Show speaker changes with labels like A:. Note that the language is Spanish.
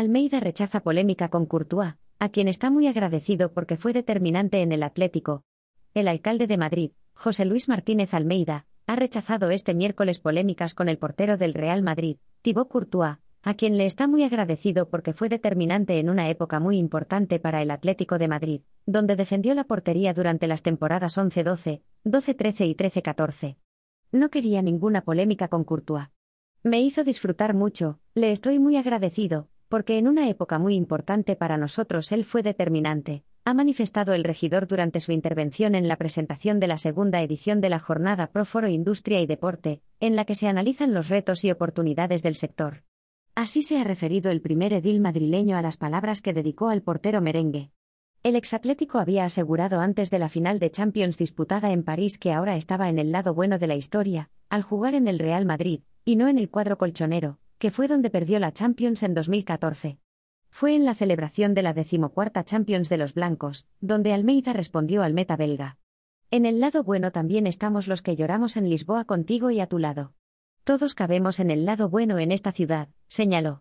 A: Almeida rechaza polémica con Courtois, a quien está muy agradecido porque fue determinante en el Atlético. El alcalde de Madrid, José Luis Martínez Almeida, ha rechazado este miércoles polémicas con el portero del Real Madrid, Thibaut Courtois, a quien le está muy agradecido porque fue determinante en una época muy importante para el Atlético de Madrid, donde defendió la portería durante las temporadas 11-12, 12-13 y 13-14. No quería ninguna polémica con Courtois. Me hizo disfrutar mucho, le estoy muy agradecido, porque en una época muy importante para nosotros él fue determinante, ha manifestado el regidor durante su intervención en la presentación de la segunda edición de la jornada Pro Foro Industria y Deporte, en la que se analizan los retos y oportunidades del sector. Así se ha referido el primer edil madrileño a las palabras que dedicó al portero merengue. El exatlético había asegurado antes de la final de Champions disputada en París que ahora estaba en el lado bueno de la historia, al jugar en el Real Madrid, y no en el cuadro colchonero, que fue donde perdió la Champions en 2014. Fue en la celebración de la decimocuarta Champions de los Blancos, donde Almeida respondió al meta belga. En el lado bueno también estamos los que lloramos en Lisboa contigo y a tu lado. Todos cabemos en el lado bueno en esta ciudad, señaló.